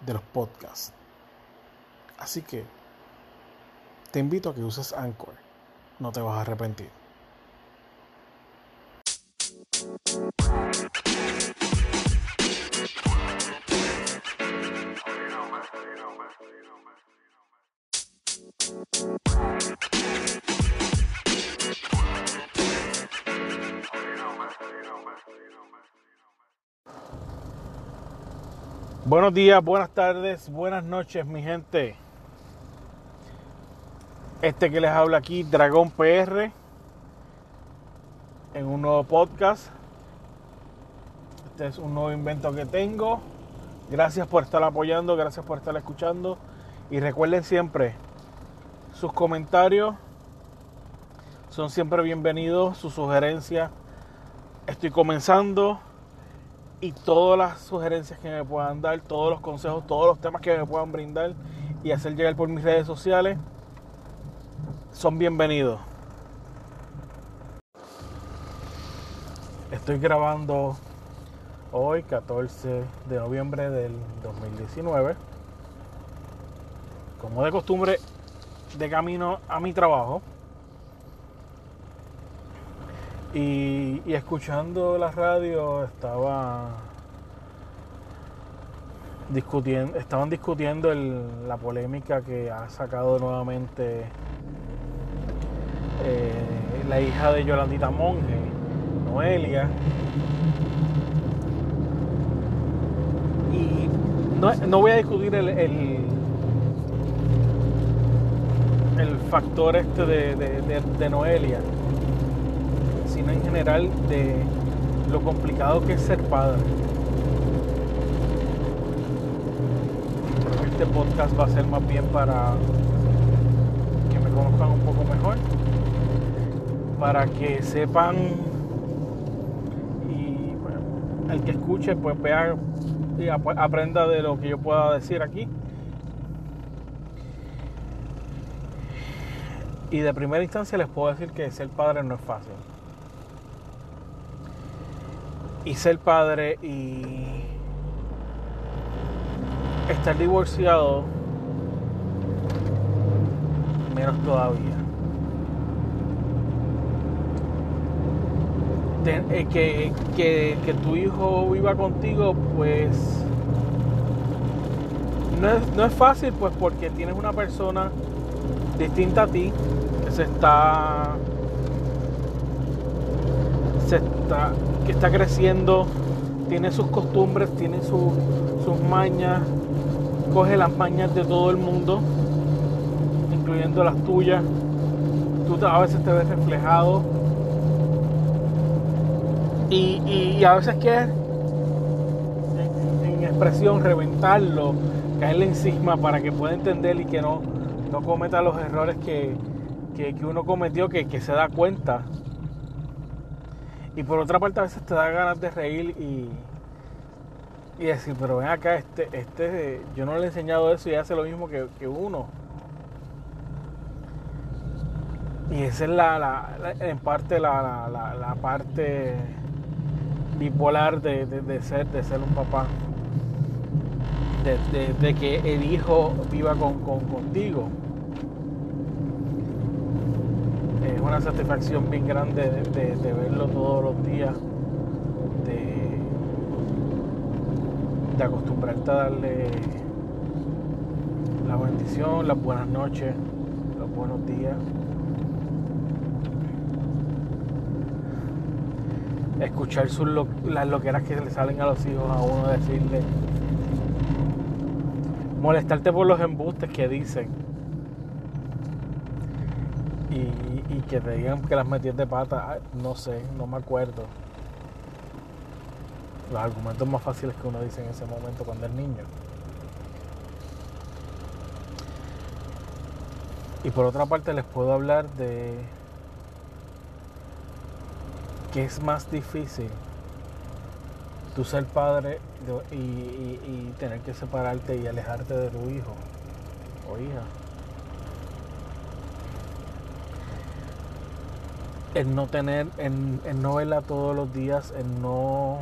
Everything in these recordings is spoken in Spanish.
de los podcasts. Así que te invito a que uses Anchor. No te vas a arrepentir. Buenos días, buenas tardes, buenas noches, mi gente. Este que les habla aquí, Dragón PR, en un nuevo podcast. Este es un nuevo invento que tengo. Gracias por estar apoyando, gracias por estar escuchando. Y recuerden siempre, sus comentarios son siempre bienvenidos, sus sugerencias. Estoy comenzando y todas las sugerencias que me puedan dar, todos los consejos, todos los temas que me puedan brindar y hacer llegar por mis redes sociales son bienvenidos. Estoy grabando hoy, 14 de noviembre del 2019. Como de costumbre, de camino a mi trabajo. Y, escuchando la radio estaba discutiendo, estaban discutiendo la polémica que ha sacado nuevamente eh, la hija de Yolandita Monge, Noelia. Y no, voy a discutir el, el, factor este de Noelia en general de lo complicado que es ser padre. Este podcast va a ser más bien para que me conozcan un poco mejor, para que sepan y el que escuche pues vea y aprenda de lo que yo pueda decir aquí. Y de primera instancia les puedo decir que ser padre no es fácil y ser padre y estar divorciado, menos todavía. Eh, que, que, tu hijo viva contigo, pues no es, no es fácil, pues porque tienes una persona distinta a ti que se está que está creciendo, tiene sus costumbres, tiene sus mañas, coge las mañas de todo el mundo, incluyendo las tuyas. Tú a veces te ves reflejado y, a veces quieres en, expresión reventarlo, caerle encima para que pueda entender y que no, no cometa los errores que, uno cometió, que, que se da cuenta y por otra parte a veces te da ganas de reír y, y decir, pero ven acá, este, este, yo no le he enseñado eso y hace lo mismo que, uno. Y esa es la, en parte la, parte bipolar de, ser, de ser un papá. De, que el hijo viva con, contigo. Es una satisfacción bien grande de, verlo todos los días, de, de acostumbrarte a darle la bendición, las buenas noches, los buenos días. Escuchar sus las loqueras que le salen a los hijos a uno, decirle, molestarte por los embustes que dicen que te digan que las metías de pata, no sé, no me acuerdo. Los argumentos más fáciles que uno dice en ese momento cuando es niño. Y por otra parte les puedo hablar de que es más difícil tú ser padre y tener que separarte y alejarte de tu hijo o hija El no tener, en, no verla todos los días, el no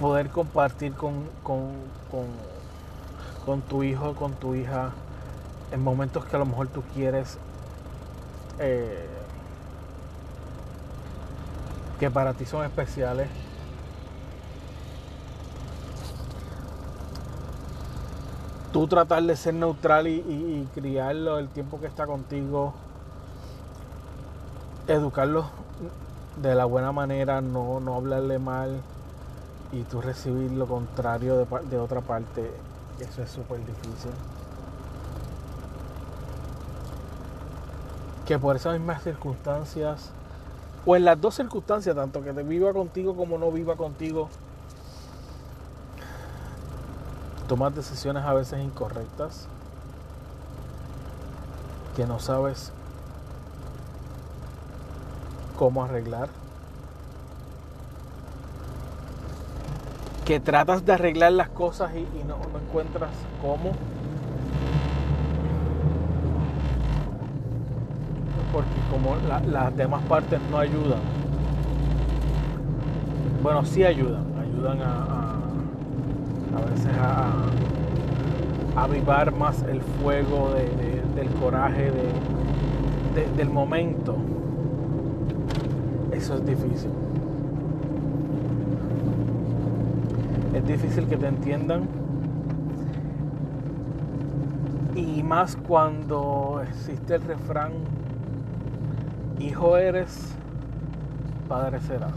poder compartir con, con, con, tu hijo, con tu hija, en momentos que a lo mejor tú quieres eh, que para ti son especiales. Tú tratar de ser neutral y, criarlo el tiempo que está contigo, educarlo de la buena manera, no, no hablarle mal y tú recibir lo contrario de, de otra parte, eso es súper difícil. Que por esas mismas circunstancias o en las dos circunstancias, tanto que te viva contigo como no viva contigo, tomas decisiones a veces incorrectas, que no sabes cómo arreglar, que tratas de arreglar las cosas y, no, encuentras cómo. porque como las demás partes no ayudan, bueno, sí ayudan, ayudan a, veces a, avivar más el fuego del coraje del momento. Eso es difícil. Es difícil que te entiendan. Y más cuando existe el refrán Hijo eres, padre serás.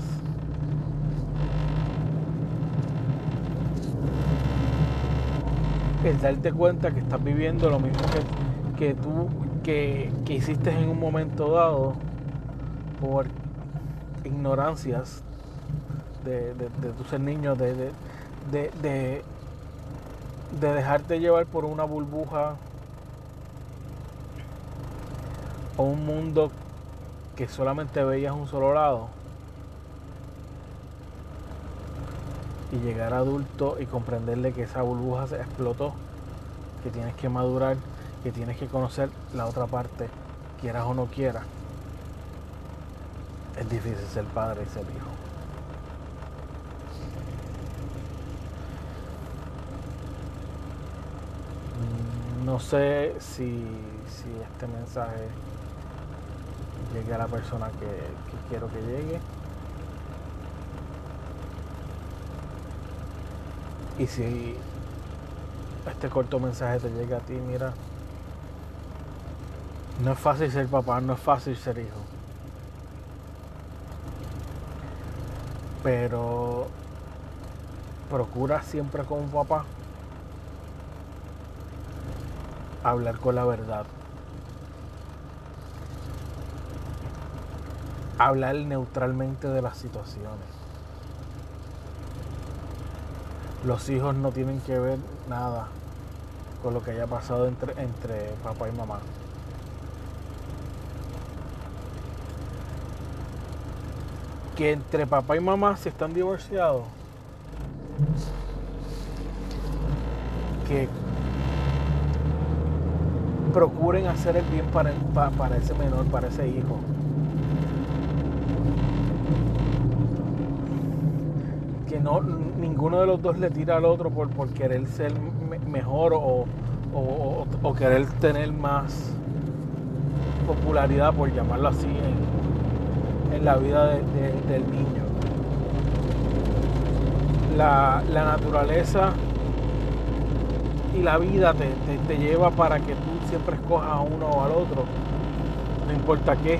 El darte cuenta que estás viviendo lo mismo que, que tú que, hiciste en un momento dado por ignorancias de, de, tu ser niño, de, de, dejarte llevar por una burbuja o un mundo que solamente veías un solo lado y llegar adulto y comprenderle que esa burbuja se explotó, que tienes que madurar, que tienes que conocer la otra parte, quieras o no quieras. Es difícil ser padre y ser hijo. No sé si, si este mensaje llegue a la persona que, quiero que llegue. Y si este corto mensaje te llega a ti, mira, no es fácil ser papá, no es fácil ser hijo. Pero procura siempre como papá hablar con la verdad. hablar neutralmente de las situaciones. Los hijos no tienen que ver nada con lo que haya pasado entre, entre papá y mamá. Que entre papá y mamá se están divorciados, que procuren hacer el bien para, para ese menor, para ese hijo. No ninguno de los dos le tira al otro por, por querer ser mejor o, querer tener más popularidad, por llamarlo así, en, la vida del niño. La, naturaleza y la vida te, te, lleva para que tú siempre escojas a uno o al otro, no importa qué.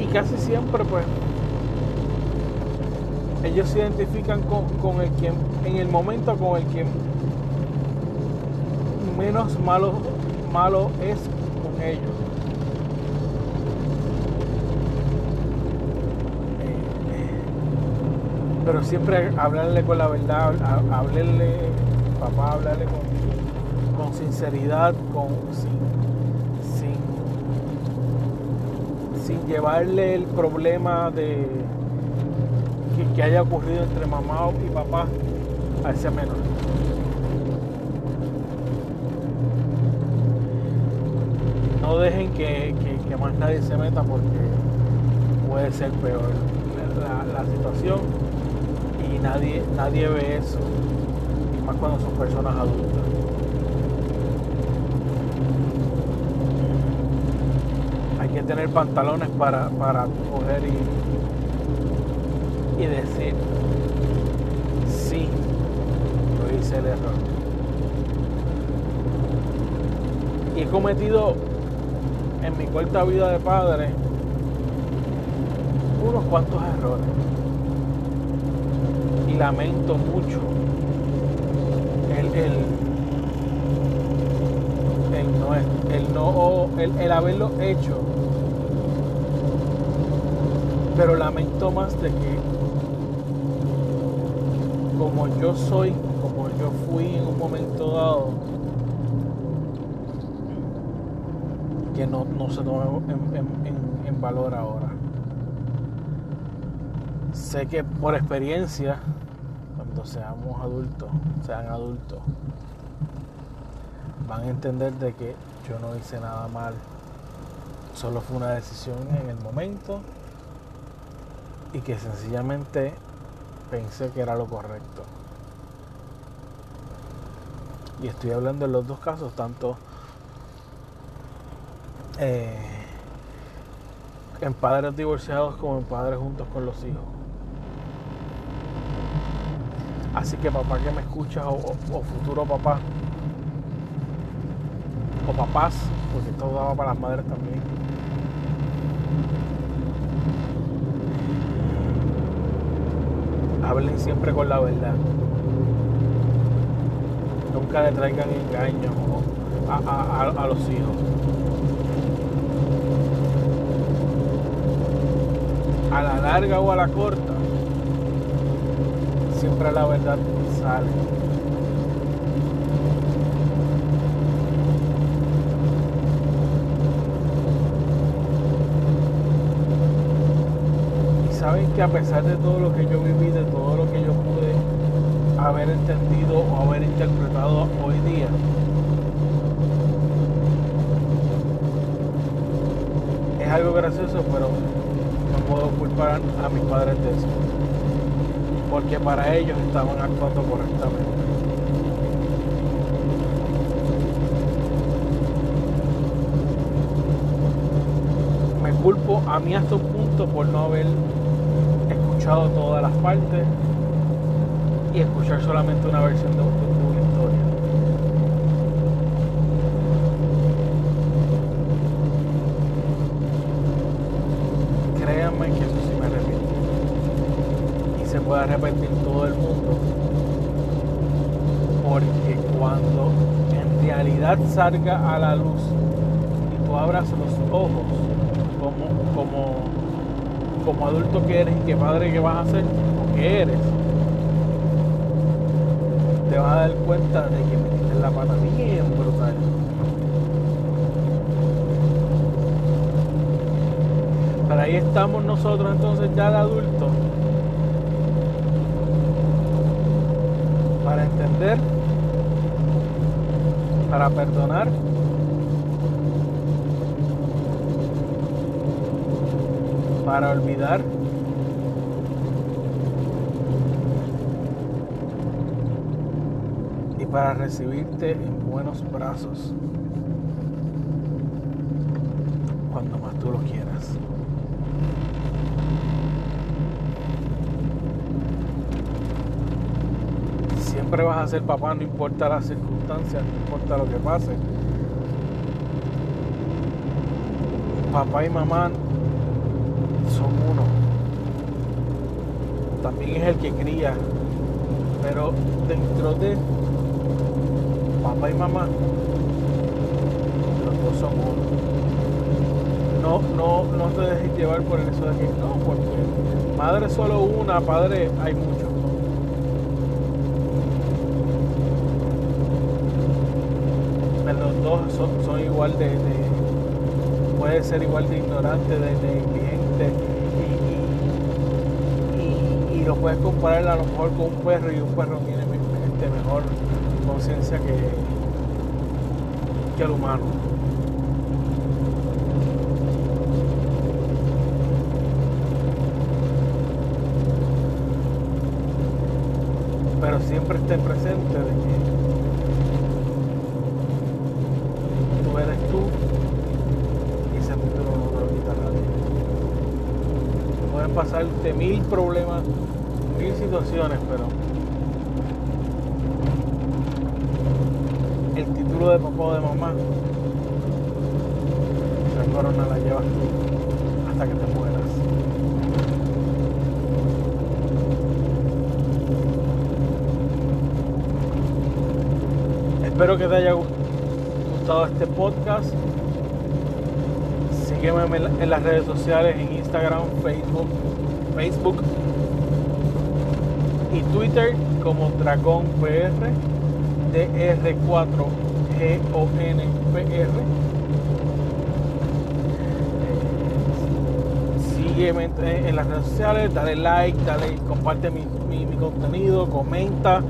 Y casi siempre pues ellos se identifican con, el quien, en el momento con el que menos malo, malo es con ellos. Pero siempre hablarle con la verdad, hablarle, papá, hablarle con, con sinceridad, con, sin, sin, sin llevarle el problema de que, que haya ocurrido entre mamá y papá a ese menor. No dejen que, más nadie se meta porque puede ser peor la, situación y nadie, nadie ve eso, y más cuando son personas adultas. Hay que tener pantalones para, para coger y, y decir, sí, lo hice el error. Y he cometido en mi corta vida de padre unos cuantos errores. Y lamento mucho el, el, el no, el, no el, el haberlo hecho. Pero lamento más de que como yo soy, como yo fui en un momento dado, que no, se tome en, valor ahora. Sé que por experiencia, cuando seamos adultos, sean adultos, van a entender de que yo no hice nada mal. Solo fue una decisión en el momento y que sencillamente pensé que era lo correcto. Y estoy hablando en los dos casos, tanto eh, en padres divorciados como en padres juntos con los hijos. Así que papá que me escucha o, futuro papá o papás, porque esto daba para las madres también. Hablen siempre con la verdad. Nunca le traigan engaños a los hijos. a la larga o a la corta, siempre la verdad sale. Y que a pesar de todo lo que yo viví, de todo lo que yo pude haber entendido o haber interpretado hoy día, es algo gracioso, pero puedo culpar a mis padres de eso. Porque para ellos estaban actuando correctamente. Me culpo a mí hasta un punto por no haber escuchado todas las partes y escuchar solamente una versión de una historia. pueda repetir todo el mundo. Porque cuando en realidad salga a la luz y tú abras los ojos como, como, como adulto que eres y que padre que vas a ser o que eres, te vas a dar cuenta de que metiste la pata bien brutal. Pero ahí estamos nosotros entonces ya de adultos para entender, para perdonar. Para olvidar. Y para recibirte en buenos brazos cuando más tú lo quieras. siempre vas a ser papá, no importa las circunstancias, no importa lo que pase. Papá y mamá son uno. También es el que cría, pero dentro de papá y mamá, los dos son uno. No, no, no te dejes llevar por eso de que no, porque madre solo una, padre hay muchos. Los dos son, igual de, puede ser igual de ignorante, de negligente lo puedes comparar a lo mejor con un perro y un perro tiene este, mejor conciencia que, que el humano. pero siempre esté presente de que tú eres tú y ese título no lo quita nadie. Pueden pasarte mil problemas, situaciones, pero el título de papá o de mamá, esa corona la llevas tú hasta que te mueras. Espero que te haya gustado este podcast. Sígueme en las redes sociales, en Instagram, Facebook, Facebook y Twitter como Dragón PR, DR4GONPR. Sígueme en las redes sociales, dale like, dale, comparte mi, mi contenido, comenta.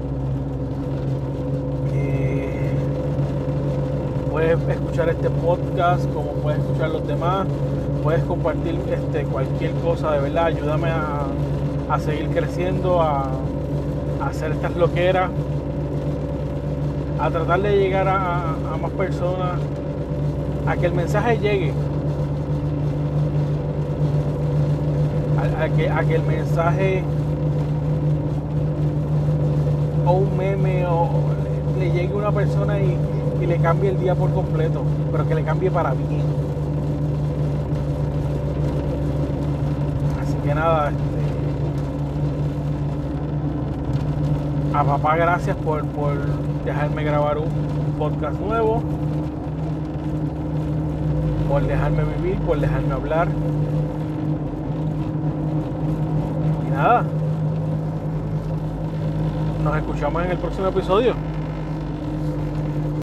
puedes escuchar este podcast como puedes escuchar los demás, puedes compartir este, cualquier cosa, de verdad, ayúdame a, seguir creciendo, a, hacer estas loqueras, a tratar de llegar a, más personas, a que el mensaje llegue, a, que, a que el mensaje o un meme o le llegue a una persona y y le cambie el día por completo, pero que le cambie para bien. Así que nada, este, a papá gracias por, por dejarme grabar un podcast nuevo, por dejarme vivir, por dejarme hablar. Y nada, nos escuchamos en el próximo episodio.